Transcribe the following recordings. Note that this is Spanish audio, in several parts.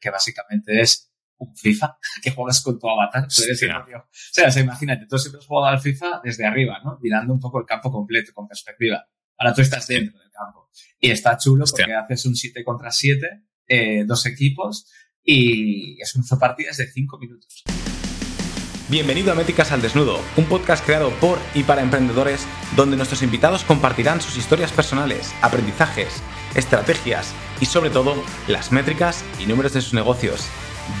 que básicamente es un FIFA que juegas con tu avatar. Tú eres el propio. O sea, o sea, imagínate, tú siempre has jugado al FIFA desde arriba, ¿no? Mirando un poco el campo completo, con perspectiva. Ahora tú estás dentro del campo. Y está chulo porque haces un 7 contra 7, eh, dos equipos, y es un partidas de 5 minutos. Bienvenido a Métricas al Desnudo, un podcast creado por y para emprendedores donde nuestros invitados compartirán sus historias personales, aprendizajes, estrategias y sobre todo las métricas y números de sus negocios.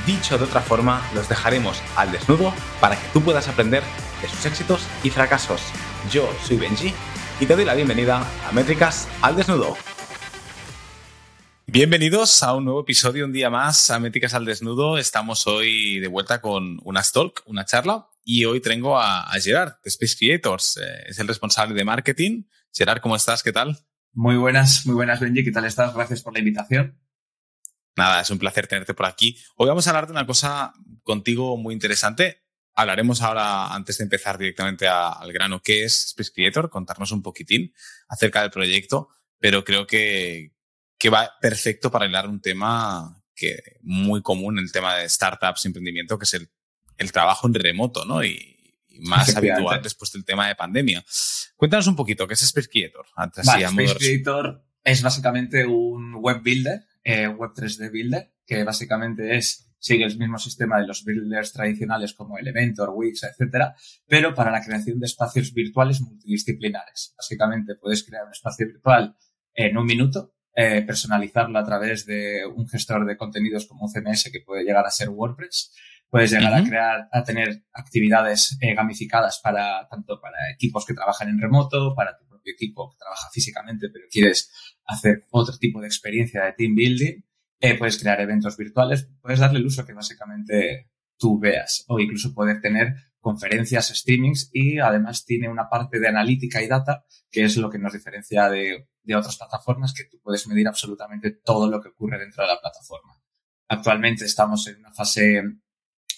Dicho de otra forma, los dejaremos al desnudo para que tú puedas aprender de sus éxitos y fracasos. Yo soy Benji y te doy la bienvenida a Métricas al Desnudo. Bienvenidos a un nuevo episodio, un día más a Métricas al Desnudo. Estamos hoy de vuelta con una talk, una charla, y hoy tengo a, Gerard de Space Creators. Eh, es el responsable de marketing. Gerard, ¿cómo estás? ¿Qué tal? Muy buenas, muy buenas, Benji. ¿Qué tal estás? Gracias por la invitación. Nada, es un placer tenerte por aquí. Hoy vamos a hablar de una cosa contigo muy interesante. Hablaremos ahora, antes de empezar directamente al grano, qué es Space Creator, contarnos un poquitín acerca del proyecto, pero creo que, que va perfecto para hablar un tema que muy común, el tema de startups emprendimiento, que es el, el trabajo en remoto, ¿no? Y, más habitual después del tema de pandemia. Cuéntanos un poquito, ¿qué es Space Creator? Space Creator es básicamente un web builder, eh, web 3D builder, que básicamente es sigue el mismo sistema de los builders tradicionales como Elementor, Wix, etcétera, pero para la creación de espacios virtuales multidisciplinares. Básicamente puedes crear un espacio virtual en un minuto eh, personalizarlo a través de un gestor de contenidos como un CMS que puede llegar a ser WordPress. Puedes llegar a crear, a tener actividades eh, gamificadas para tanto para equipos que trabajan en remoto, para tu propio equipo que trabaja físicamente, pero quieres hacer otro tipo de experiencia de team building. Eh, puedes crear eventos virtuales, puedes darle el uso que básicamente tú veas o incluso poder tener conferencias, streamings y además tiene una parte de analítica y data que es lo que nos diferencia de, otras plataformas que tú puedes medir absolutamente todo lo que ocurre dentro de la plataforma. Actualmente estamos en una fase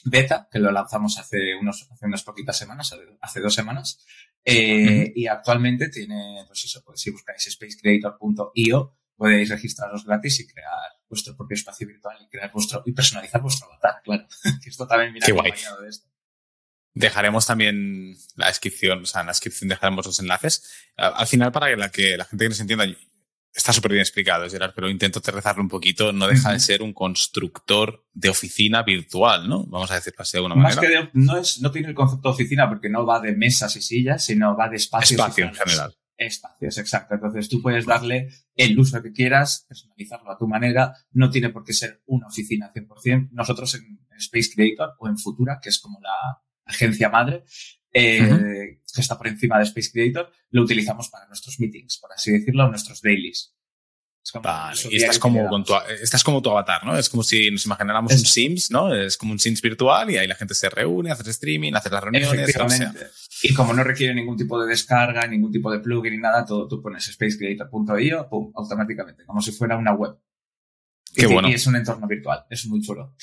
beta, que lo lanzamos hace, unos, hace unas poquitas semanas, hace dos semanas, eh, y actualmente tiene, pues eso, pues si buscáis spacecreator.io podéis registraros gratis y crear vuestro propio espacio virtual y crear vuestro y personalizar vuestro avatar, claro. que esto también viene acompañado de esto. Dejaremos también la descripción, o sea, en la descripción dejaremos los enlaces. Al final, para que la, que la gente que nos entienda, está súper bien explicado, Gerard, pero intento aterrizarlo un poquito. No deja de ser un constructor de oficina virtual, ¿no? Vamos a decirlo así de alguna manera. Más que no, es, no tiene el concepto de oficina porque no va de mesas y sillas, sino va de espacios. Espacio en general. Espacios, exacto. Entonces tú puedes darle el uso que quieras, personalizarlo a tu manera. No tiene por qué ser una oficina 100%. Nosotros en Space Creator o en Futura, que es como la agencia madre, eh, que está por encima de Space Creator, lo utilizamos para nuestros meetings, por así decirlo, nuestros dailies. y estás como, con tu, estás como tu avatar, ¿no? Es como si nos imagináramos un Sims, ¿no? Es como un Sims virtual y ahí la gente se reúne, hace streaming, hace las reuniones. Y como no requiere ningún tipo de descarga, ningún tipo de plugin ni nada, todo, tú pones spacecreator.io, pum, automáticamente, como si fuera una web. Qué y, bueno. y es un entorno virtual, es muy chulo.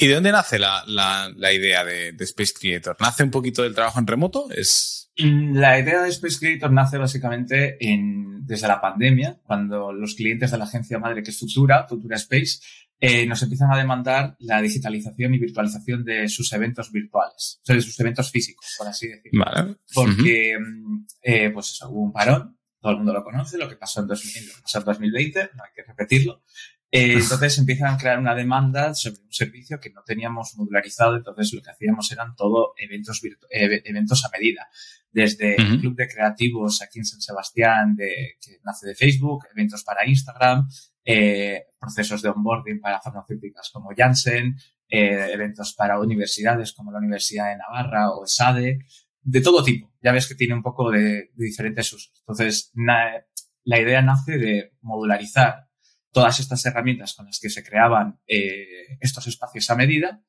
¿Y de dónde nace la, la, idea de, Space Creator? ¿Nace un poquito del trabajo en remoto? Es... La idea de Space Creator nace básicamente en, desde la pandemia, cuando los clientes de la agencia madre que es Futura, Futura Space, eh, nos empiezan a demandar la digitalización y virtualización de sus eventos virtuales, o sea, de sus eventos físicos, por así decirlo. Vale. Porque, mm, eh, pues eso, hubo un parón, todo el mundo lo conoce, lo que pasó en, 2020, no hay que repetirlo, eh, entonces empiezan a crear una demanda sobre un servicio que no teníamos modularizado, entonces lo que hacíamos eran todo eventos, eh, eventos a medida. Desde el Club de Creativos aquí en San Sebastián, de, que nace de Facebook, eventos para Instagram, eh, procesos de onboarding para farmacéuticas como Janssen, eventos para universidades como la Universidad de Navarra o SADE, de todo tipo. Ya ves que tiene un poco de, diferentes usos. Entonces, la idea nace de modularizar todas estas herramientas con las que se creaban eh, estos espacios a medida,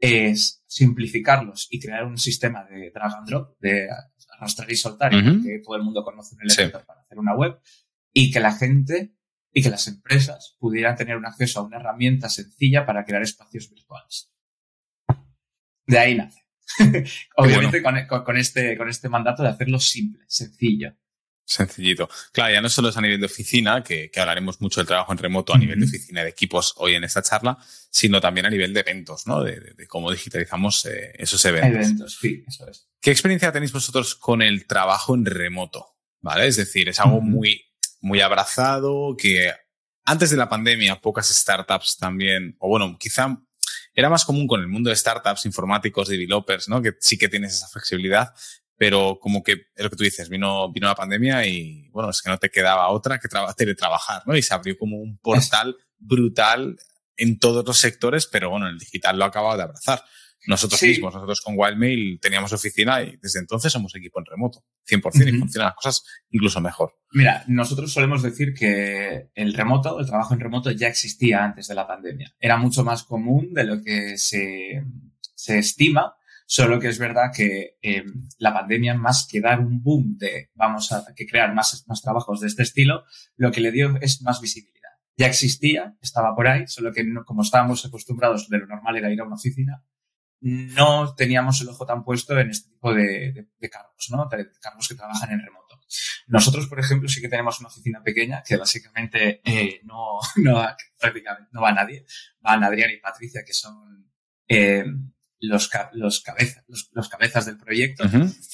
es simplificarlos y crear un sistema de drag and drop, de arrastrar y soltar, que todo el mundo conoce en el Elementor para hacer una web, y que la gente y que las empresas pudieran tener un acceso a una herramienta sencilla para crear espacios virtuales. De ahí nace. Obviamente con, con, este, con este mandato de hacerlo simple, sencillo. Sencillito. Claro, ya no solo es a nivel de oficina, que, hablaremos mucho del trabajo en remoto a nivel de oficina de equipos hoy en esta charla, sino también a nivel de eventos, ¿no? De, cómo digitalizamos eh, esos eventos. Eventos, sí, eso es. ¿Qué experiencia tenéis vosotros con el trabajo en remoto? ¿Vale? Es decir, es algo muy, muy abrazado, que antes de la pandemia pocas startups también, o bueno, quizá era más común con el mundo de startups, informáticos, developers, ¿no? Que sí que tienes esa flexibilidad, pero como que es lo que tú dices, vino, vino la pandemia y bueno, es que no te quedaba otra que teletrabajar, ¿no? Y se abrió como un portal brutal en todos los sectores, pero bueno, el digital lo ha acabado de abrazar. Nosotros mismos, nosotros con Wildmail teníamos oficina y desde entonces somos equipo en remoto, 100%, y funcionan las cosas incluso mejor. Mira, nosotros solemos decir que el remoto, el trabajo en remoto ya existía antes de la pandemia. Era mucho más común de lo que se, se estima Solo que es verdad que eh, la pandemia, más que dar un boom de vamos a que crear más, más trabajos de este estilo, lo que le dio es más visibilidad. Ya existía, estaba por ahí, solo que como estábamos acostumbrados, de lo normal era ir a una oficina, no teníamos el ojo tan puesto en este tipo de, de, cargos, ¿no? De, cargos que trabajan en remoto. Nosotros, por ejemplo, sí que tenemos una oficina pequeña que básicamente eh, no, no, prácticamente no va nadie. Van Adrián y Patricia, que son eh, los, los, cabezas, los, cabezas del proyecto.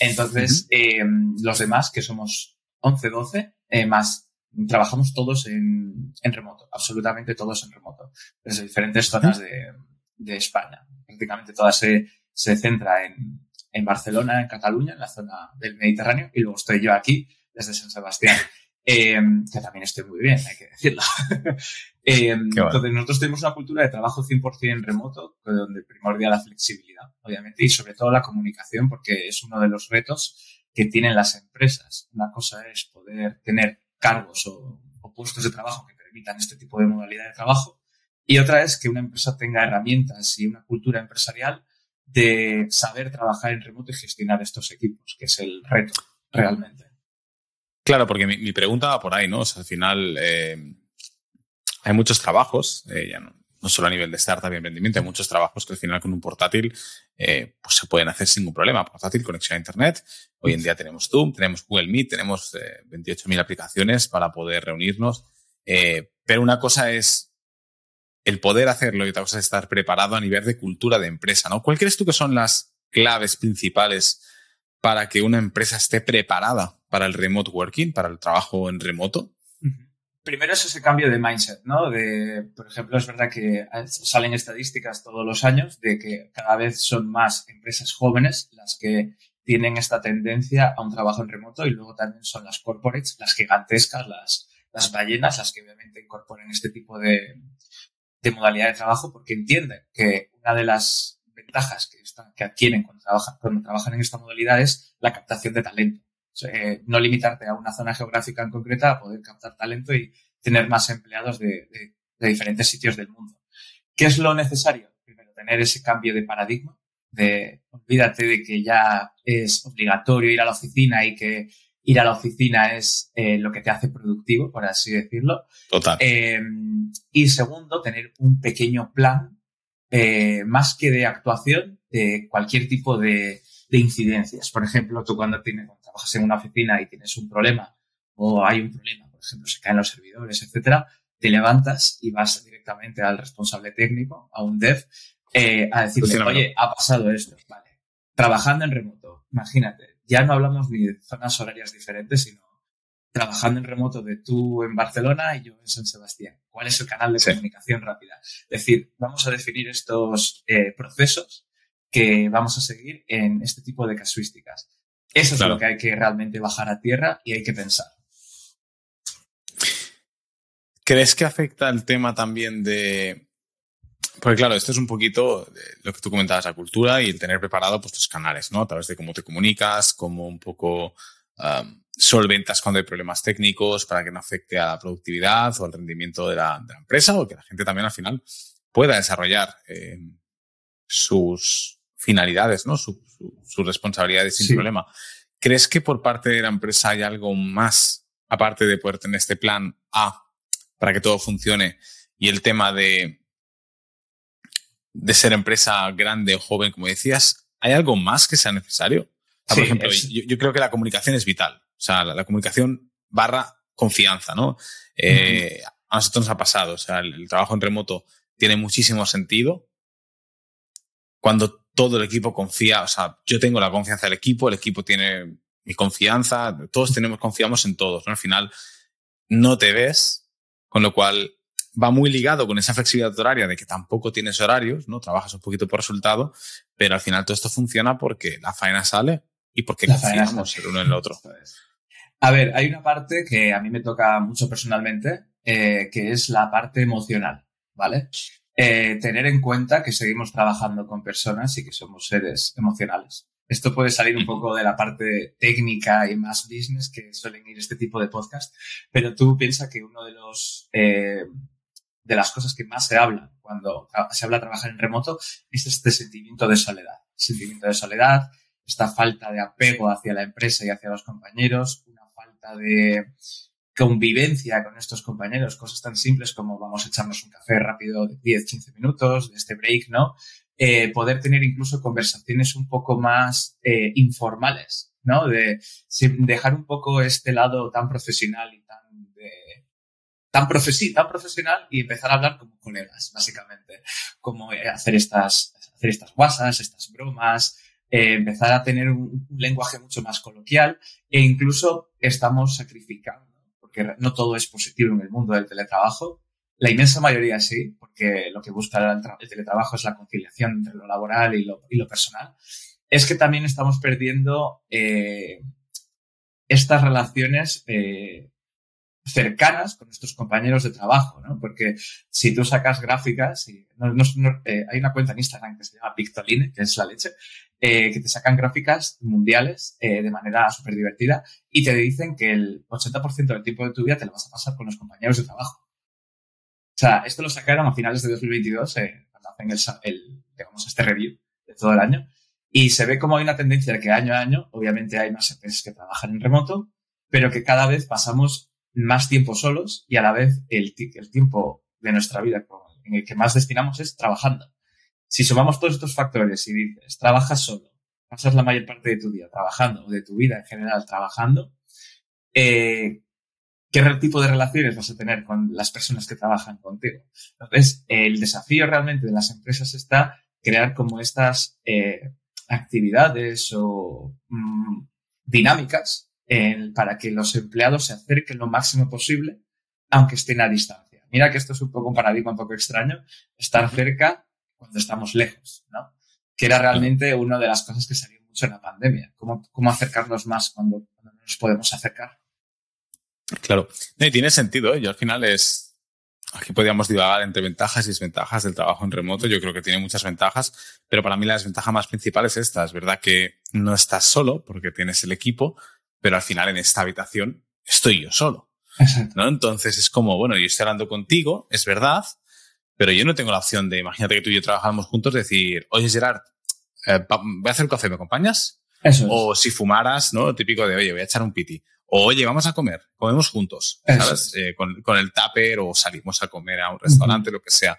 Entonces, eh, los demás, que somos 11, 12, eh, más trabajamos todos en, en, remoto, absolutamente todos en remoto, desde diferentes zonas de, de España. Prácticamente todas se, se centra en, en Barcelona, en Cataluña, en la zona del Mediterráneo, y luego estoy yo aquí, desde San Sebastián. Eh, que también estoy muy bien, hay que decirlo. eh, entonces, nosotros tenemos una cultura de trabajo 100% remoto, donde primordial la flexibilidad, obviamente, y sobre todo la comunicación, porque es uno de los retos que tienen las empresas. Una cosa es poder tener cargos o, o puestos de trabajo que permitan este tipo de modalidad de trabajo, y otra es que una empresa tenga herramientas y una cultura empresarial de saber trabajar en remoto y gestionar estos equipos, que es el reto realmente. Claro, porque mi, pregunta va por ahí, ¿no? O sea, al final eh, hay muchos trabajos, eh, ya no, solo a nivel de startup y emprendimiento, hay muchos trabajos que al final con un portátil eh, pues se pueden hacer sin ningún problema. Portátil, conexión a Internet. Hoy en día tenemos Zoom, tenemos Google Meet, tenemos 28.000 aplicaciones para poder reunirnos. pero una cosa es el poder hacerlo y otra cosa es estar preparado a nivel de cultura de empresa, ¿no? ¿Cuál crees tú que son las claves principales para que una empresa esté preparada para el remote working, para el trabajo en remoto? Primero es ese cambio de mindset, ¿no? De, por ejemplo, es verdad que salen estadísticas todos los años de que cada vez son más empresas jóvenes las que tienen esta tendencia a un trabajo en remoto y luego también son las corporates, las gigantescas, las, las ballenas, las que obviamente incorporan este tipo de, de modalidad de trabajo porque entienden que una de las ventajas que, que adquieren cuando trabajan, cuando trabajan en esta modalidad es la captación de talento. Eh, no limitarte a una zona geográfica en concreta, a poder captar talento y tener más empleados de, de, diferentes sitios del mundo. ¿Qué es lo necesario? Primero, tener ese cambio de paradigma, de olvídate de que ya es obligatorio ir a la oficina y que ir a la oficina es eh, lo que te hace productivo, por así decirlo. Total. Eh, y segundo, tener un pequeño plan eh, más que de actuación, de cualquier tipo de, incidencias. Por ejemplo, tú cuando, tienes, trabajas en una oficina y tienes un problema o hay un problema, por ejemplo, se caen los servidores, etcétera, te levantas y vas directamente al responsable técnico, a un dev, eh, a decirle, oye, ha pasado esto. Vale. Trabajando en remoto, imagínate, ya no hablamos ni de zonas horarias diferentes, sino trabajando en remoto de tú en Barcelona y yo en San Sebastián. ¿Cuál es el canal de comunicación rápida? Es decir, vamos a definir estos eh, procesos que vamos a seguir en este tipo de casuísticas. Eso es lo que hay que realmente bajar a tierra y hay que pensar. ¿Crees que afecta el tema también de... Porque claro, esto es un poquito lo que tú comentabas, la cultura y el tener preparado pues, tus canales, ¿no? A través de cómo te comunicas, cómo un poco solventas cuando hay problemas técnicos para que no afecte a la productividad o al rendimiento de la, empresa o que la gente también al final pueda desarrollar eh, sus finalidades, ¿no? sus responsabilidades sin problema. ¿Crees que por parte de la empresa hay algo más, aparte de poder tener este plan A para que todo funcione y el tema de, de ser empresa grande o joven, como decías, ¿hay algo más que sea necesario? por ejemplo, yo, creo que la comunicación es vital. O sea, la, comunicación barra confianza, ¿no? Eh, a nosotros nos ha pasado. O sea, el, trabajo en remoto tiene muchísimo sentido cuando todo el equipo confía. O sea, yo tengo la confianza del equipo, el equipo tiene mi confianza, todos tenemos, confiamos en todos, ¿no? Al final no te ves, con lo cual va muy ligado con esa flexibilidad horaria de que tampoco tienes horarios, ¿no? Trabajas un poquito por resultado, pero al final todo esto funciona porque la faena sale y porque confiamos el uno en el otro. A ver, hay una parte que a mí me toca mucho personalmente, eh, que es la parte emocional, ¿vale? Eh, tener en cuenta que seguimos trabajando con personas y que somos seres emocionales. Esto puede salir un poco de la parte técnica y más business que suelen ir este tipo de podcast, pero tú piensas que uno de los eh, de las cosas que más se habla cuando se habla de trabajar en remoto es este sentimiento de soledad. Sentimiento de soledad, esta falta de apego hacia la empresa y hacia los compañeros, una falta de convivencia con estos compañeros, cosas tan simples como vamos a echarnos un café rápido de 10, 15 minutos, de este break, ¿no? Eh, poder tener incluso conversaciones un poco más eh, informales, ¿no? De dejar un poco este lado tan profesional y tan, tan profesional y empezar a hablar como colegas, básicamente. Como eh, hacer estas, hacer estas guasas, estas bromas, empezar a tener un, lenguaje mucho más coloquial e incluso estamos sacrificando, porque no todo es positivo en el mundo del teletrabajo. La inmensa mayoría sí, porque lo que busca el, teletrabajo es la conciliación entre lo laboral y lo, y lo personal. Es que también estamos perdiendo eh, estas relaciones eh, cercanas con nuestros compañeros de trabajo, ¿no? Porque si tú sacas gráficas, y eh, hay una cuenta en Instagram que se llama Pictoline, que es la leche, eh, que te sacan gráficas mundiales eh, de manera súper divertida y te dicen que el 80% del tiempo de tu vida te lo vas a pasar con los compañeros de trabajo. O sea, esto lo sacaron a finales de 2022, cuando hacen el, digamos, este review de todo el año, y se ve como hay una tendencia de que año a año, obviamente hay más empresas que trabajan en remoto, pero que cada vez pasamos más tiempo solos y a la vez el, el tiempo de nuestra vida en el que más destinamos es trabajando. Si sumamos todos estos factores y dices, trabajas solo, pasas la mayor parte de tu día trabajando o de tu vida en general trabajando, eh, ¿qué tipo de relaciones vas a tener con las personas que trabajan contigo? Entonces, el desafío realmente de las empresas está crear como estas eh, actividades o mm, dinámicas para que los empleados se acerquen lo máximo posible, aunque estén a distancia. Mira que esto es un poco un paradigma un poco extraño, estar cerca cuando estamos lejos, ¿no? Que era realmente una de las cosas que salió mucho en la pandemia. ¿Cómo, cómo acercarnos más cuando, no nos podemos acercar? Claro. y tiene sentido, ¿eh? Yo al final es... Aquí podríamos divagar entre ventajas y desventajas del trabajo en remoto. Yo creo que tiene muchas ventajas, pero para mí la desventaja más principal es esta. Es verdad que no estás solo porque tienes el equipo, pero al final en esta habitación estoy yo solo. ¿no? Entonces es como, bueno, yo estoy hablando contigo, es verdad, pero yo no tengo la opción de, imagínate que tú y yo trabajamos juntos, decir, oye Gerard, eh, voy a hacer un café, ¿me acompañas? Eso o si fumaras, ¿no? Típico de, oye, voy a echar un piti. O, oye, vamos a comer, comemos juntos, ¿sabes? Eh, con, con, el tupper o salimos a comer a un restaurante, lo que sea.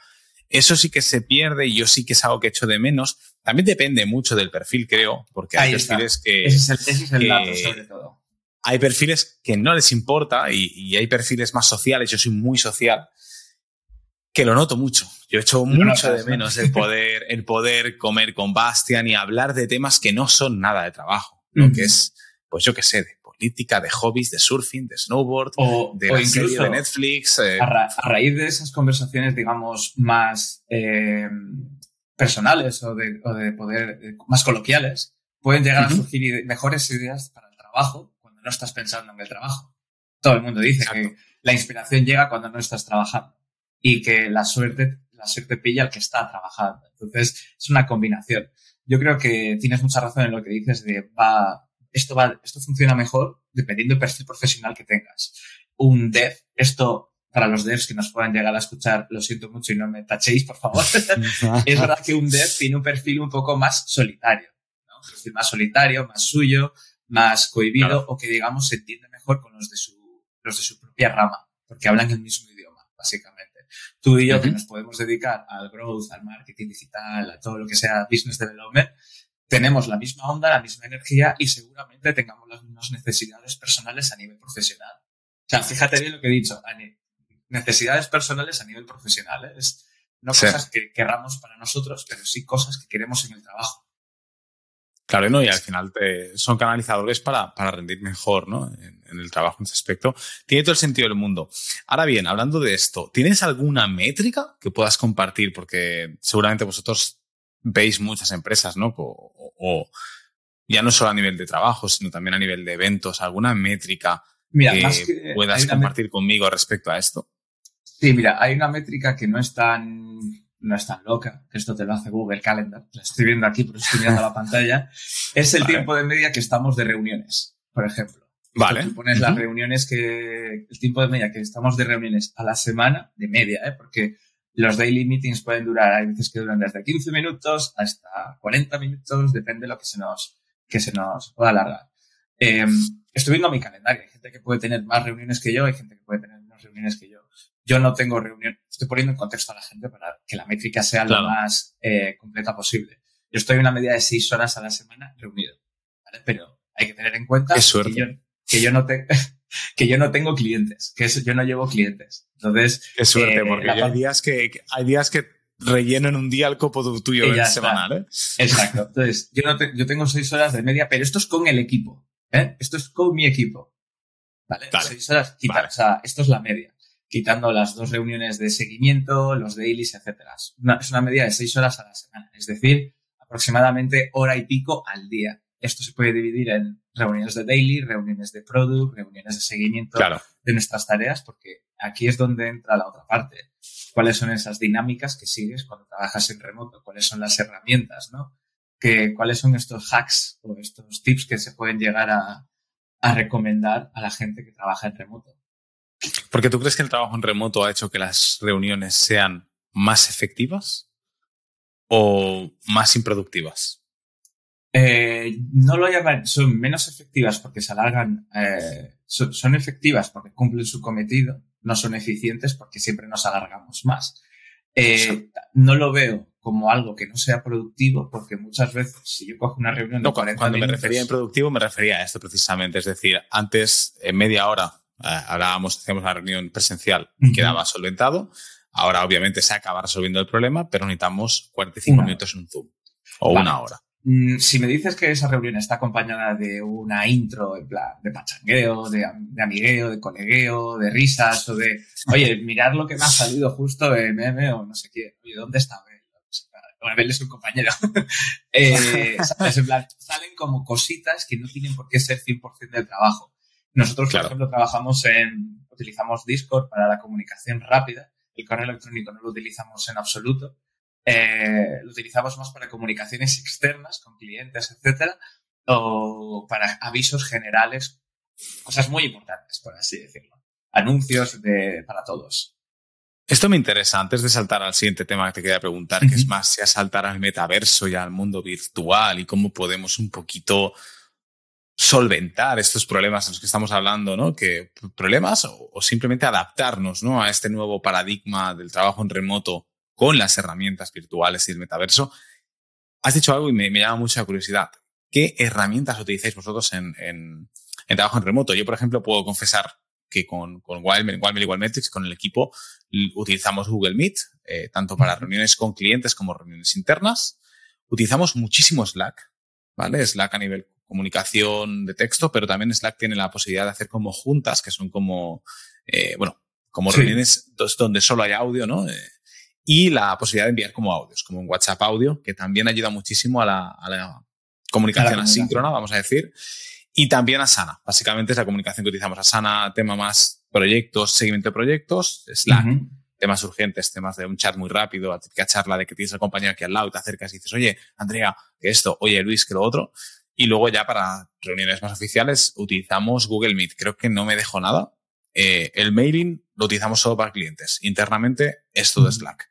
Eso sí que se pierde y yo sí que es algo que echo de menos. También depende mucho del perfil, creo, porque hay perfiles que... Ese es el, dato, sobre todo. Hay perfiles que no les importa y, hay perfiles más sociales. Yo soy muy social, que lo noto mucho. Yo echo mucho de menos el poder, el poder comer con Bastian y hablar de temas que no son nada de trabajo. Lo que es, pues yo qué sé, de política, de hobbies, de surfing, de snowboard, de la serie de Netflix. Eh. A, raíz de esas conversaciones, digamos, más eh, personales o de, poder, eh, más coloquiales, pueden llegar a surgir mejores ideas para el trabajo cuando no estás pensando en el trabajo. Todo el mundo dice que la inspiración llega cuando no estás trabajando y que la suerte, la suerte pilla al que está trabajando. Entonces, es una combinación. Yo creo que tienes mucha razón en lo que dices de va, esto, va, esto funciona mejor dependiendo del perfil profesional que tengas. Un dev, esto para los devs que nos puedan llegar a escuchar, lo siento mucho y no me tachéis, por favor. es verdad que un dev tiene un perfil un poco más solitario, ¿no? Un perfil más solitario, más suyo, más cohibido o que digamos se entiende mejor con los de su, los de su propia rama, porque hablan el mismo idioma, básicamente. Tú y yo que nos podemos dedicar al growth, al marketing digital, a todo lo que sea business development, tenemos la misma onda, la misma energía y seguramente tengamos las mismas necesidades personales a nivel profesional. O sea, fíjate bien lo que he dicho, necesidades personales a nivel profesional. ¿eh? Es, no cosas que querramos para nosotros, pero sí cosas que queremos en el trabajo. Claro, ¿no? y al final son canalizadores para, para rendir mejor ¿no? En, el trabajo en ese aspecto. Tiene todo el sentido del mundo. Ahora bien, hablando de esto, ¿tienes alguna métrica que puedas compartir? Porque seguramente vosotros veis muchas empresas, ¿no? O, ya no solo a nivel de trabajo, sino también a nivel de eventos, alguna métrica que, puedas compartir conmigo respecto a esto. Sí, mira, hay una métrica que no es tan no es tan loca, que esto te lo hace Google Calendar, la estoy viendo aquí, pero estoy mirando la pantalla, es el tiempo de media que estamos de reuniones, por ejemplo. Vale. Tú pones las reuniones que, el tiempo de media que estamos de reuniones a la semana, de media, ¿eh? porque los daily meetings pueden durar, hay veces que duran desde 15 minutos hasta 40 minutos, depende de lo que se nos, que se nos pueda alargar. Eh, estoy viendo mi calendario, hay gente que puede tener más reuniones que yo, hay gente que puede tener menos reuniones que yo. Yo no tengo reunión, estoy poniendo en contexto a la gente para que la métrica sea lo más eh, completa posible. Yo estoy en una media de seis horas a la semana reunido, ¿vale? Pero hay que tener en cuenta que yo, que yo no tengo que yo no tengo clientes, que yo no llevo clientes. Entonces, qué suerte, eh, porque hay días que hay días que relleno un día el copo tuyo en semanal, ¿eh? Exacto. Entonces, yo no yo tengo seis horas de media, pero esto es con el equipo, ¿eh? Esto es con mi equipo. ¿Vale? Seis horas, o sea, esto es la media quitando las dos reuniones de seguimiento, los dailies, etcétera. es una media de seis horas a la semana, es decir, aproximadamente hora y pico al día. Esto se puede dividir en reuniones de daily, reuniones de product, reuniones de seguimiento de nuestras tareas, porque aquí es donde entra la otra parte. ¿Cuáles son esas dinámicas que sigues cuando trabajas en remoto? ¿Cuáles son las herramientas, no? Que, ¿Cuáles son estos hacks o estos tips que se pueden llegar a, a recomendar a la gente que trabaja en remoto? Porque tú crees que el trabajo en remoto ha hecho que las reuniones sean más efectivas o más improductivas? Eh, no lo llaman, son menos efectivas porque se alargan, eh, son, efectivas porque cumplen su cometido, no son eficientes porque siempre nos alargamos más. Eh, no lo veo como algo que no sea productivo porque muchas veces si yo cojo una reunión de Cuando me refería a improductivo me refería a esto precisamente, es decir, antes en media hora hablábamos, hacíamos la reunión presencial y quedaba solventado. Ahora, obviamente, se acaba resolviendo el problema, pero necesitamos 45 minutos en un Zoom o una hora. Mm, si me dices que esa reunión está acompañada de una intro en plan de pachangueo, de, amigueo, de colegueo, de risas o de, oye, mirad lo que me ha salido justo en meme o no sé qué, oye, ¿dónde está Abel? Bueno, Abel es un compañero. eh, en plan, salen como cositas que no tienen por qué ser 100% del trabajo. Nosotros, por ejemplo, trabajamos en, utilizamos Discord para la comunicación rápida. El correo electrónico no lo utilizamos en absoluto. Eh, lo utilizamos más para comunicaciones externas con clientes, etcétera, o para avisos generales, cosas muy importantes, por así decirlo. Anuncios de, para todos. Esto me interesa. Antes de saltar al siguiente tema que te quería preguntar, que es más, si a saltar al metaverso y al mundo virtual y cómo podemos un poquito solventar estos problemas de los que estamos hablando, ¿no? Que problemas o, simplemente adaptarnos, ¿no? A este nuevo paradigma del trabajo en remoto con las herramientas virtuales y el metaverso. Has dicho algo y me, llama mucha curiosidad. ¿Qué herramientas utilizáis vosotros en, en, trabajo en remoto? Yo, por ejemplo, puedo confesar que con, con Wildmail, Wildmail con el equipo, utilizamos Google Meet, eh, tanto para reuniones con clientes como reuniones internas. Utilizamos muchísimo Slack, ¿vale? Slack a nivel comunicación de texto, pero también Slack tiene la posibilidad de hacer como juntas, que son como, eh, bueno, como reuniones donde solo hay audio, ¿no? Eh, y la posibilidad de enviar como audios, como un WhatsApp audio, que también ayuda muchísimo a la, comunicación asíncrona, vamos a decir. Y también a Sana. Básicamente es la comunicación que utilizamos. a Sana, tema más proyectos, seguimiento de proyectos, Slack. Temas urgentes, temas de un chat muy rápido, la típica charla de que tienes al compañero aquí al lado te acercas y dices, oye, Andrea, que esto, oye, Luis, que lo otro. Y luego ya para reuniones más oficiales utilizamos Google Meet. Creo que no me dejo nada. Eh, el mailing lo utilizamos solo para clientes. Internamente es todo Slack.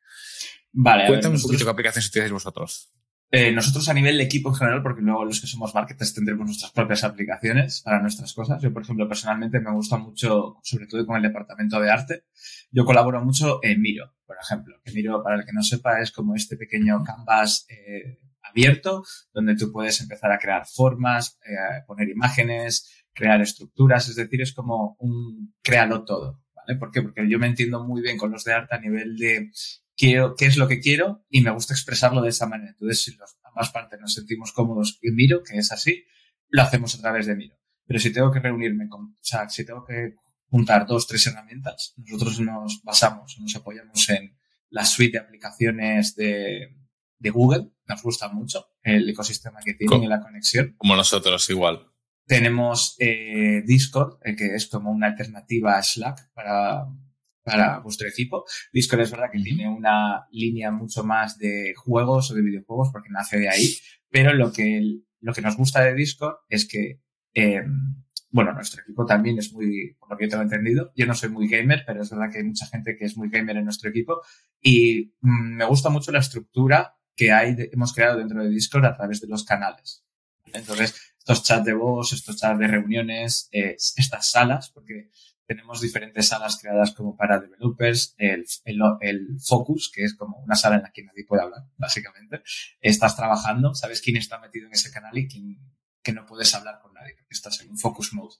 Vale. Cuéntame un poquito qué aplicaciones utilizáis vosotros. Eh, nosotros a nivel de equipo en general, porque luego los que somos marketers tendremos nuestras propias aplicaciones para nuestras cosas. Yo, por ejemplo, personalmente me gusta mucho, sobre todo con el departamento de arte. Yo colaboro mucho en Miro, por ejemplo. Que Miro, para el que no sepa, es como este pequeño canvas eh, abierto, donde tú puedes empezar a crear formas, eh, poner imágenes, crear estructuras, es decir, es como un créalo todo. ¿Por qué? Porque yo me entiendo muy bien con los de arte a nivel de quiero, qué es lo que quiero y me gusta expresarlo de esa manera. Entonces, si los, ambas partes nos sentimos cómodos y Miro, que es así, lo hacemos a través de Miro. Pero si tengo que reunirme con, o sea, si tengo que juntar dos, tres herramientas, nosotros nos basamos, nos apoyamos en la suite de aplicaciones de, de Google, nos gusta mucho el ecosistema que tienen y la conexión. Como nosotros, igual. Tenemos eh, Discord, eh, que es como una alternativa a Slack para, para vuestro equipo. Discord es verdad que tiene una línea mucho más de juegos o de videojuegos porque nace de ahí, pero lo que, lo que nos gusta de Discord es que, eh, bueno, nuestro equipo también es muy, por lo que yo tengo entendido, yo no soy muy gamer, pero es verdad que hay mucha gente que es muy gamer en nuestro equipo y mm, me gusta mucho la estructura que hay, hemos creado dentro de Discord a través de los canales. Entonces, estos chats de voz, estos chats de reuniones, eh, estas salas, porque tenemos diferentes salas creadas como para developers, el, el, focus, que es como una sala en la que nadie puede hablar, básicamente. Estás trabajando, sabes quién está metido en ese canal y quién que no puedes hablar con nadie, porque estás en un focus mode.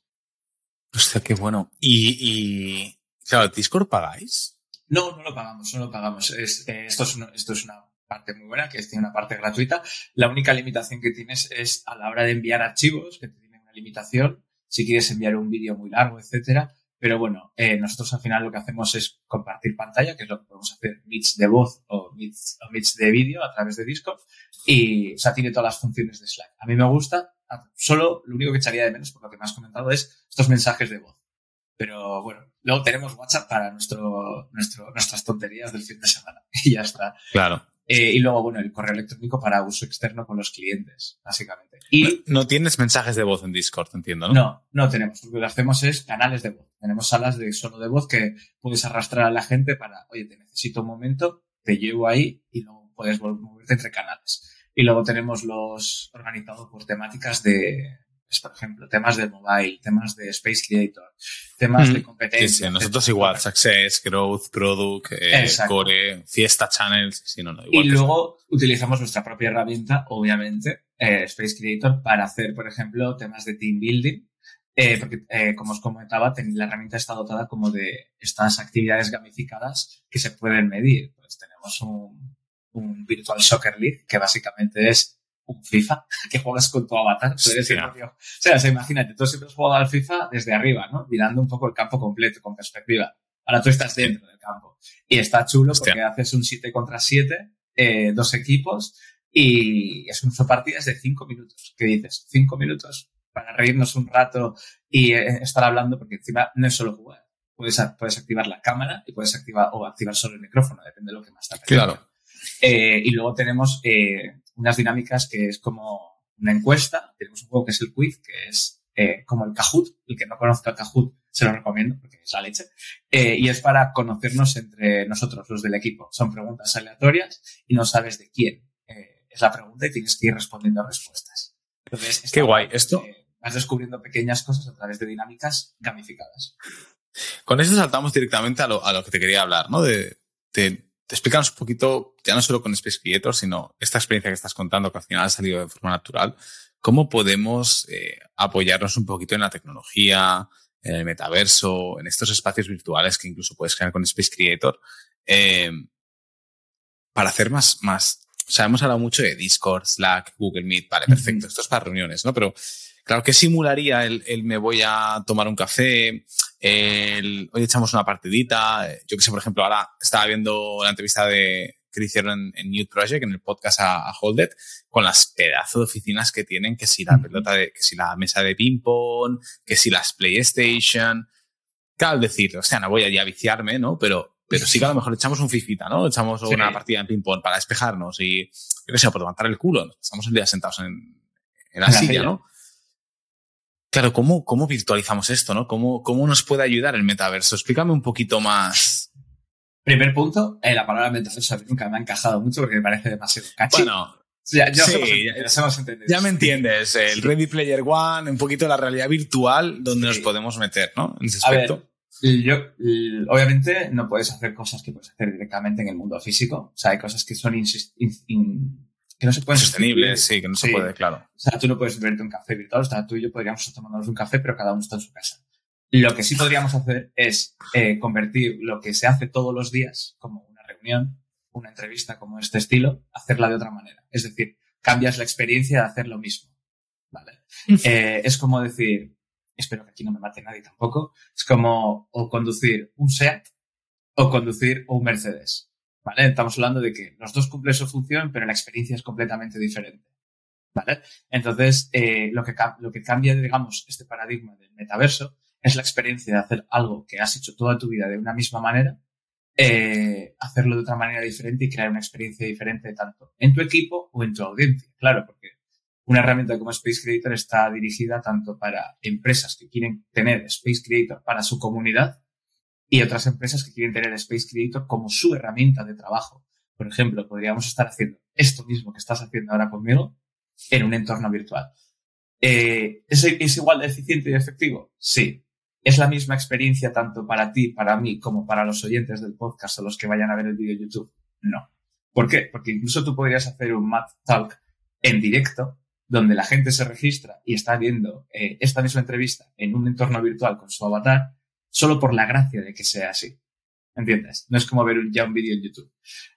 Hostia, qué bueno. Y, y claro, ¿Discord pagáis? No, no lo pagamos, no lo pagamos. Es, eh, esto, es esto es una parte muy buena, que tiene una parte gratuita. La única limitación que tienes es a la hora de enviar archivos, que tiene una limitación, si quieres enviar un vídeo muy largo, etcétera. Pero bueno, eh, nosotros al final lo que hacemos es compartir pantalla, que es lo que podemos hacer, meets de voz o meets, o meets de vídeo a través de Discord. Y, o sea, tiene todas las funciones de Slack. A mí me gusta, solo lo único que echaría de menos, por lo que me has comentado, es estos mensajes de voz. Pero bueno, luego tenemos WhatsApp para nuestro, nuestras tonterías del fin de semana. Y ya está. Claro. Eh, y luego, bueno, el correo electrónico para uso externo con los clientes, básicamente. Y no, tienes mensajes de voz en Discord, entiendo, ¿no? No, no tenemos. Lo que hacemos es canales de voz. Tenemos salas de solo de voz que puedes arrastrar a la gente para, oye, te necesito un momento, te llevo ahí y luego puedes moverte entre canales. Y luego tenemos los organizados por temáticas de, por ejemplo, temas de mobile, temas de Space Creator, temas de competencia. Sí, nosotros igual, Success, Growth, Product, eh, Core, Fiesta Channels, sí, no, no, igual. Y luego utilizamos nuestra propia herramienta, obviamente, eh, Space Creator, para hacer, por ejemplo, temas de team building. Eh, porque, eh, como os comentaba, la herramienta está dotada como de estas actividades gamificadas que se pueden medir. Pues tenemos un, un Virtual Soccer League, que básicamente es un FIFA que juegas con tu avatar. Tú eres O sea, imagínate, tú siempre has jugado al FIFA desde arriba, ¿no? Mirando un poco el campo completo, con perspectiva. Ahora tú estás dentro del campo. Y está chulo porque haces un 7 contra 7, eh, dos equipos, y es un partidas de 5 minutos. ¿Qué dices? 5 minutos para reírnos un rato y eh, estar hablando, porque encima no es solo jugar. Puedes, puedes activar la cámara y puedes activar o activar solo el micrófono, depende de lo que más te apetezca. Claro. Eh, y luego tenemos eh, unas dinámicas que es como una encuesta. Tenemos un juego que es el quiz, que es eh, como el Kahoot. El que no conozca el Kahoot se lo recomiendo porque es la leche. Eh, y es para conocernos entre nosotros, los del equipo. Son preguntas aleatorias y no sabes de quién eh, es la pregunta y tienes que ir respondiendo respuestas. Entonces, Qué guay. Esto. vas descubriendo pequeñas cosas a través de dinámicas gamificadas. Con eso saltamos directamente a lo, a lo que te quería hablar, ¿no? De, de te explicamos un poquito, ya no solo con Space Creator, sino esta experiencia que estás contando, que al final ha salido de forma natural, cómo podemos eh, apoyarnos un poquito en la tecnología, en el metaverso, en estos espacios virtuales que incluso puedes crear con Space Creator, eh, para hacer más, más, o sea, hemos hablado mucho de Discord, Slack, Google Meet, vale, perfecto, esto es para reuniones, ¿no? Pero Claro, ¿qué simularía el, el, me voy a tomar un café? El hoy echamos una partidita. Yo que sé, por ejemplo, ahora estaba viendo la entrevista de, que hicieron en, New Project, en el podcast a, a Holded, con las pedazos de oficinas que tienen, que si la pelota de, que si la mesa de ping-pong, que si las PlayStation. Claro, decir, o sea, no voy a ya viciarme, ¿no? Pero, pero sí que a lo mejor echamos un fifita, ¿no? Echamos una partida en ping-pong para despejarnos y, yo qué sé, por levantar el culo. Estamos el día sentados en, en la, silla, ¿no? Claro, ¿cómo, cómo virtualizamos esto, no? ¿Cómo, ¿Cómo nos puede ayudar el metaverso? Explícame un poquito más. Primer punto, eh, la palabra metaverso a nunca me ha encajado mucho porque me parece demasiado cachi. Bueno, ya, ya, me entiendes. El Ready Player One, un poquito la realidad virtual donde nos podemos meter, ¿no? En ese aspecto. yo, obviamente no puedes hacer cosas que puedes hacer directamente en el mundo físico. O sea, hay cosas que son que no se pueden Sostenibles, sí, que no se puede, claro. O sea, tú no puedes beberte un café virtual, o sea, tú y yo podríamos estar tomándonos un café, pero cada uno está en su casa. Lo que sí podríamos hacer es eh, convertir lo que se hace todos los días, como una reunión, una entrevista como este estilo, hacerla de otra manera. Es decir, cambias la experiencia de hacer lo mismo. ¿Vale? Eh, es como decir, espero que aquí no me mate nadie tampoco, es como o conducir un SEAT o conducir un Mercedes. ¿Vale? Estamos hablando de que los dos cumplen su función, pero la experiencia es completamente diferente. ¿Vale? Entonces, eh, lo, que, lo que cambia, digamos, este paradigma del metaverso es la experiencia de hacer algo que has hecho toda tu vida de una misma manera, eh, hacerlo de otra manera diferente y crear una experiencia diferente tanto en tu equipo o en tu audiencia. Claro, porque una herramienta como Space Creator está dirigida tanto para empresas que quieren tener Space Creator para su comunidad y otras empresas que quieren tener Space Creator como su herramienta de trabajo. Por ejemplo, podríamos estar haciendo esto mismo que estás haciendo ahora conmigo en un entorno virtual. Eh, ¿es, ¿Es igual de eficiente y efectivo? Sí. ¿Es la misma experiencia tanto para ti, para mí, como para los oyentes del podcast o los que vayan a ver el vídeo YouTube? No. ¿Por qué? Porque incluso tú podrías hacer un Math Talk en directo, donde la gente se registra y está viendo eh, esta misma entrevista en un entorno virtual con su avatar, solo por la gracia de que sea así. ¿Entiendes? No es como ver ya un vídeo en YouTube.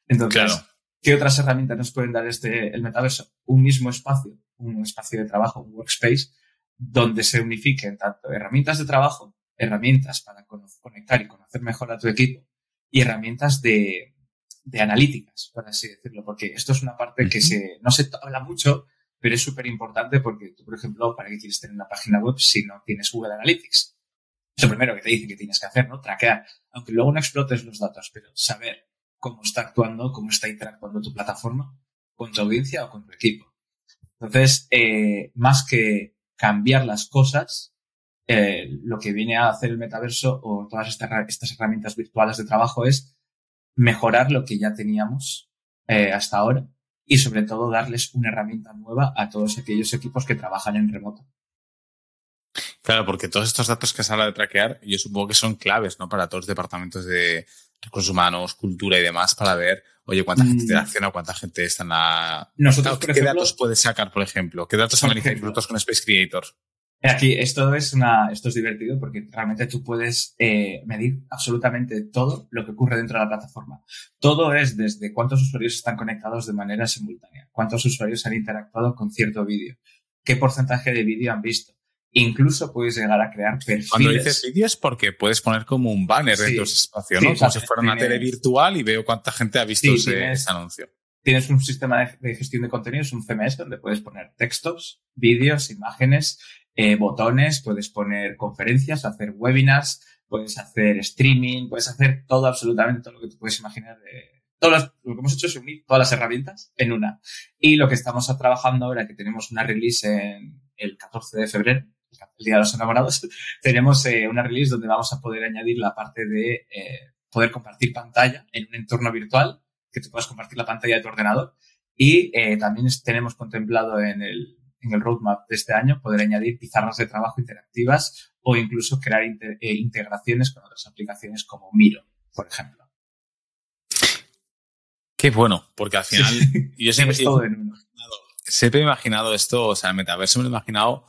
Entonces, ¿qué otras herramientas nos pueden dar este, el metaverso? Un mismo espacio, un espacio de trabajo, un workspace, donde se unifiquen tanto herramientas de trabajo herramientas para conectar y conocer mejor a tu equipo y herramientas de, de analíticas, por así decirlo, porque esto es una parte que se, no se habla mucho, pero es súper importante porque tú, por ejemplo, ¿para qué quieres tener una página web si no tienes Google Analytics? Es lo primero que te dicen que tienes que hacer, ¿no? Traquear. Aunque luego no explotes los datos, pero saber cómo está actuando, cómo está interactuando tu plataforma con tu audiencia o con tu equipo. Entonces, eh, más que cambiar las cosas, eh, lo que viene a hacer el metaverso o todas estas, estas herramientas virtuales de trabajo es mejorar lo que ya teníamos eh, hasta ahora y sobre todo darles una herramienta nueva a todos aquellos equipos que trabajan en remoto. Claro, porque todos estos datos que se habla de traquear, yo supongo que son claves, ¿no? Para todos los departamentos de recursos humanos, cultura y demás, para ver, oye, cuánta gente mm. interacciona, cuánta gente está en la. Nosotros, ¿Qué datos puedes sacar, por ejemplo? ¿Qué datos analizáis vosotros con Space Creator? Aquí, esto es una, esto es divertido porque realmente tú puedes eh, medir absolutamente todo lo que ocurre dentro de la plataforma. Todo es desde cuántos usuarios están conectados de manera simultánea, cuántos usuarios han interactuado con cierto vídeo, qué porcentaje de vídeo han visto. Incluso puedes llegar a crear perfiles. Cuando dices vídeos porque puedes poner como un banner dentro de ese espacio, ¿no? como si fuera una tele virtual y veo cuánta gente ha visto ese, anuncio tienes un sistema de, gestión de contenidos, un CMS, donde puedes poner textos, vídeos, imágenes, eh, botones, puedes poner conferencias, hacer webinars, puedes hacer streaming, puedes hacer todo, absolutamente todo lo que tú puedes imaginar de, todas lo que hemos hecho es unir todas las herramientas en una. Y lo que estamos trabajando ahora, que tenemos una release en el 14 de febrero, el Día de los Enamorados, tenemos eh, una release donde vamos a poder añadir la parte de eh, poder compartir pantalla en un entorno virtual, que tú puedas compartir la pantalla de tu ordenador. Y también tenemos contemplado en el, en el roadmap de este año poder añadir pizarras de trabajo interactivas o incluso crear eh, integraciones con otras aplicaciones como Miro, por ejemplo. Qué bueno, porque al final yo siempre, siempre he imaginado esto, o sea, el metaverso me lo he imaginado,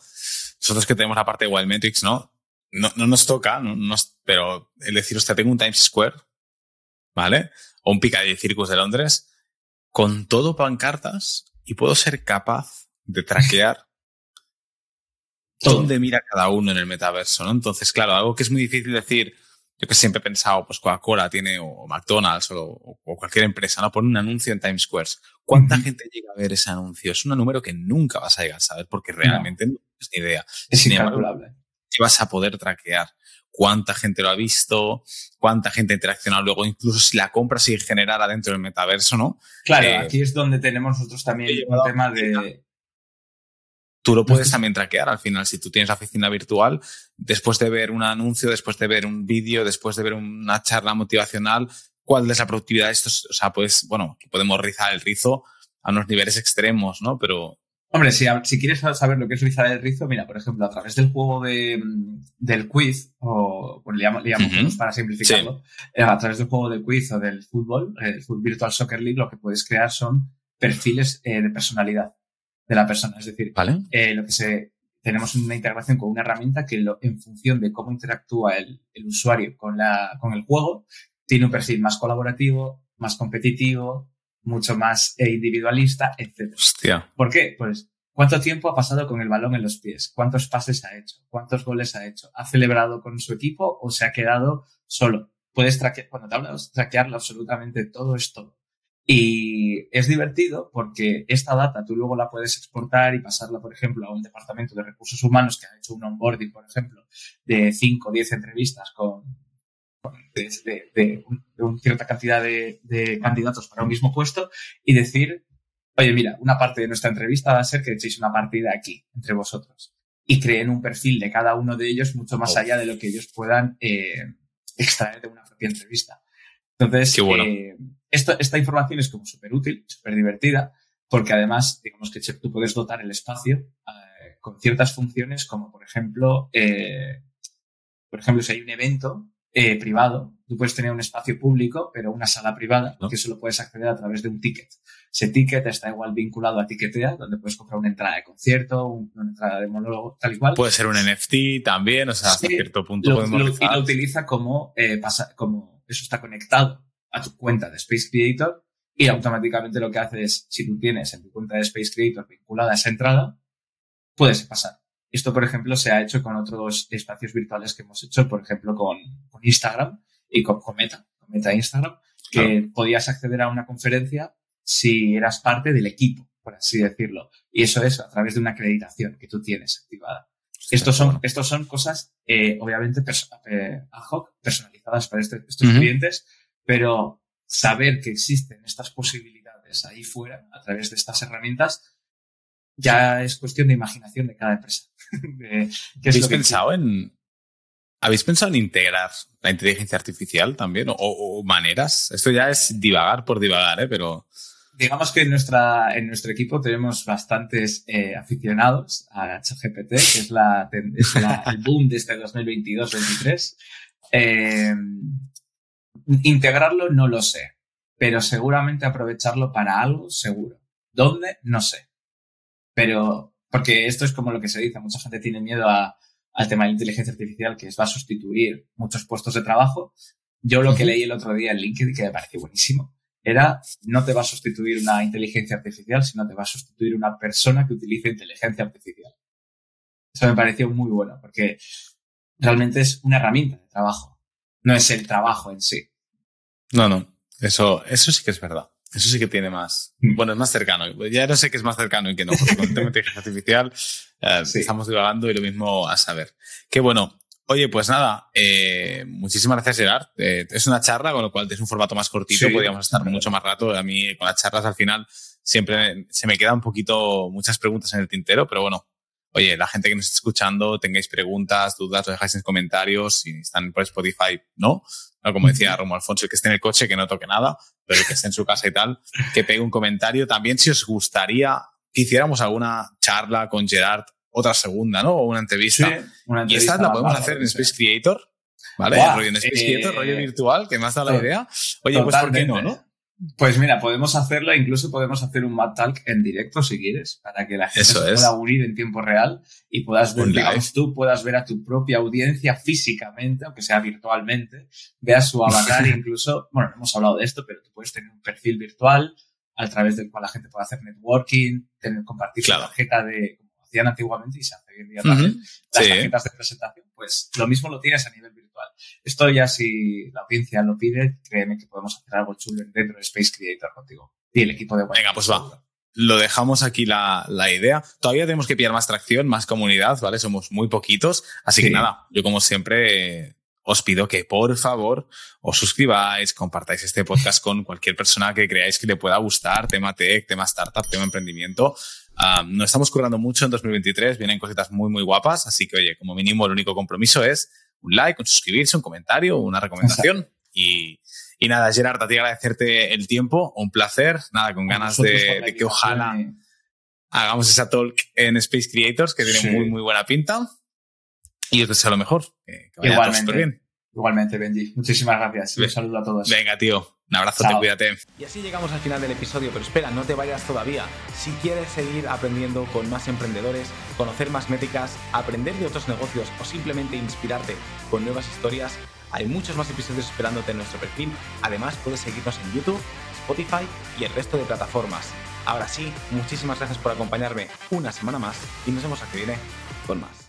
nosotros que tenemos la parte de Wildmetrics, ¿no? No, no nos toca, no, pero el decir, hostia, tengo un Times Square, ¿vale? O un Piccadilly Circus de Londres, con todo pancartas y puedo ser capaz de traquear dónde mira cada uno en el metaverso, ¿no? Entonces, claro, algo que es muy difícil decir, yo que siempre he pensado, pues Coca-Cola tiene, o McDonald's, o, cualquier empresa, ¿no? Pone un anuncio en Times Square. ¿Cuánta gente llega a ver ese anuncio? Es un número que nunca vas a llegar a saber porque realmente no, tienes ni idea. Es incalculable. ¿Qué vas a poder traquear? cuánta gente lo ha visto, cuánta gente ha interaccionado luego, incluso si la compra se generara dentro del metaverso, ¿no? Claro, eh, aquí es donde tenemos nosotros también un tema de, Tú lo puedes también traquear al final. Si tú tienes la oficina virtual, después de ver un anuncio, después de ver un vídeo, después de ver una charla motivacional, ¿cuál es la productividad de estos? O sea, pues, bueno, podemos rizar el rizo a unos niveles extremos, ¿no? Pero. Hombre, si, si quieres saber lo que es rizar el rizo, mira, por ejemplo, a través del juego de, del quiz, o le llamamos, para simplificarlo, eh, a través del juego del quiz o del fútbol, el Virtual Soccer League, lo que puedes crear son perfiles eh, de personalidad de la persona. Es decir, ¿Vale? eh, lo que se, tenemos una integración con una herramienta que lo, en función de cómo interactúa el, el usuario con, la, con el juego, tiene un perfil más colaborativo, más competitivo, mucho más eh, individualista, etc. Hostia. ¿Por qué? Pues, ¿cuánto tiempo ha pasado con el balón en los pies? ¿Cuántos pases ha hecho? ¿Cuántos goles ha hecho? ¿Ha celebrado con su equipo o se ha quedado solo? Puedes traquear, cuando te hablas, traquearlo absolutamente todo esto. Y es divertido porque esta data tú luego la puedes exportar y pasarla, por ejemplo, a un departamento de recursos humanos que ha hecho un onboarding, por ejemplo, de 5 o 10 entrevistas con, con de, de, de, un, de, una cierta cantidad de, candidatos para un mismo puesto y decir, oye, mira, una parte de nuestra entrevista va a ser que echéis una partida aquí, entre vosotros. Y creen un perfil de cada uno de ellos mucho más allá de lo que ellos puedan eh, extraer de una propia entrevista. Entonces, bueno. eh, esto, esta información es como súper útil, súper divertida, porque además, digamos que tú puedes dotar el espacio eh, con ciertas funciones, como por ejemplo, por ejemplo, si hay un evento eh, privado, tú puedes tener un espacio público, pero una sala privada, ¿No? que solo puedes acceder a través de un ticket. Ese ticket está igual vinculado a Ticketea, donde puedes comprar una entrada de concierto, una entrada de monólogo, tal y cual. Puede ser un NFT también, o sea, hasta Sí, cierto punto lo, podemos lo- y lo utiliza como, eh, pasa, como eso está conectado a tu cuenta de Space Creator y automáticamente lo que hace es, si tú tienes en tu cuenta de Space Creator vinculada a esa entrada, puedes pasar. Esto, por ejemplo, se ha hecho con otros espacios virtuales que hemos hecho, por ejemplo, con, con Instagram y con, con Meta, con Meta Instagram, que Claro. podías acceder a una conferencia si eras parte del equipo, por así decirlo. Y eso es a través de una acreditación que tú tienes activada. Estos son, Bueno. estos son cosas, eh, obviamente, eh, ad hoc, personalizadas para este- estos Ujú. clientes, pero saber que existen estas posibilidades ahí fuera, a través de estas herramientas, ya es cuestión de imaginación de cada empresa. De qué es ¿Habéis que pensado en. ¿Habéis pensado en integrar la inteligencia artificial también? O, o maneras. Esto ya es divagar por divagar, ¿eh? Pero. Digamos que en, nuestra, en nuestro equipo tenemos bastantes eh, aficionados a ChatGPT, que es, la, ten- es la- el boom de este 2022-23. Eh, integrarlo no lo sé, pero seguramente aprovecharlo para algo seguro. ¿Dónde? No sé. Pero, porque esto es como lo que se dice, mucha gente tiene miedo a- al tema de la inteligencia artificial, que es, va a sustituir muchos puestos de trabajo. Yo lo que leí el otro día en LinkedIn, que me pareció buenísimo, era no te va a sustituir una inteligencia artificial, sino te va a sustituir una persona que utilice inteligencia artificial. Eso me pareció muy bueno, porque realmente es una herramienta de trabajo, no es el trabajo en sí. No, no. Eso, eso sí que es verdad. Eso sí que tiene más. Mm. Bueno, es más cercano. Ya no sé qué es más cercano y qué no, porque con el tema de inteligencia artificial eh, Sí. estamos divagando y lo mismo a saber. Qué bueno. Oye, pues nada, eh, muchísimas gracias, Gerard. Eh, es una charla, con lo cual es un formato más cortito, Sí, podríamos estar mucho más rato. A mí, con las charlas al final, siempre se me quedan un poquito muchas preguntas en el tintero, pero bueno, oye, la gente que nos está escuchando, tengáis preguntas, dudas, lo dejáis en comentarios. Si están por Spotify, no. No, como decía Romo Alfonso, el que esté en el coche, que no toque nada, pero el que esté en su casa y tal, que pegue un comentario. También si os gustaría que hiciéramos alguna charla con Gerard, otra segunda, ¿no? O una entrevista. una y esta la podemos hacer en Space. Creator, ¿vale? Rollo en Space eh, Creator, rollo virtual, que me has dado la idea. Oye, pues ¿por qué no, no? Pues mira, podemos hacerlo, incluso podemos hacer un Mad Talk en directo si quieres, para que la gente Eso se es. pueda unir en tiempo real y puedas ver, digamos, tú puedas ver a tu propia audiencia físicamente, aunque sea virtualmente, veas su avatar incluso, bueno, no hemos hablado de esto, pero tú puedes tener un perfil virtual a través del cual la gente puede hacer networking, tener, compartir Claro. su tarjeta de, hacían antiguamente y se hace hoy en día también, las Sí. tarjetas de presentación, pues lo mismo lo tienes a nivel virtual. Esto ya si la audiencia lo pide, créeme que podemos hacer algo chulo dentro de Space Creator contigo. Y el equipo de White Venga, pues va. Lo dejamos aquí la, la idea. Todavía tenemos que pillar más tracción, más comunidad, ¿vale? Somos muy poquitos. Así Sí. que nada, yo como siempre eh, os pido que por favor os suscribáis, compartáis este podcast con cualquier persona que creáis que le pueda gustar, tema tech, tema startup, tema emprendimiento. Ah, no estamos currando mucho en 2023, vienen cositas muy, muy guapas. Así que, oye, como mínimo, el único compromiso es un like, un suscribirse, un comentario, una recomendación. Y, y nada, Gerard, a ti agradecerte el tiempo, un placer. Nada, con ganas de, que ojalá y- hagamos esa talk en Space Creators, que tiene Sí. muy, muy buena pinta. Y os deseo lo mejor. Que, que vaya todo Igualmente. súper bien. Igualmente, Benji. Muchísimas gracias. Un saludo a todos. Venga, tío. Un abrazo, te cuídate. Y así llegamos al final del episodio, pero espera, no te vayas todavía. Si quieres seguir aprendiendo con más emprendedores, conocer más métricas, aprender de otros negocios o simplemente inspirarte con nuevas historias, hay muchos más episodios esperándote en nuestro perfil. Además, puedes seguirnos en YouTube, Spotify y el resto de plataformas. Ahora sí, muchísimas gracias por acompañarme una semana más y nos vemos aquí viene con más.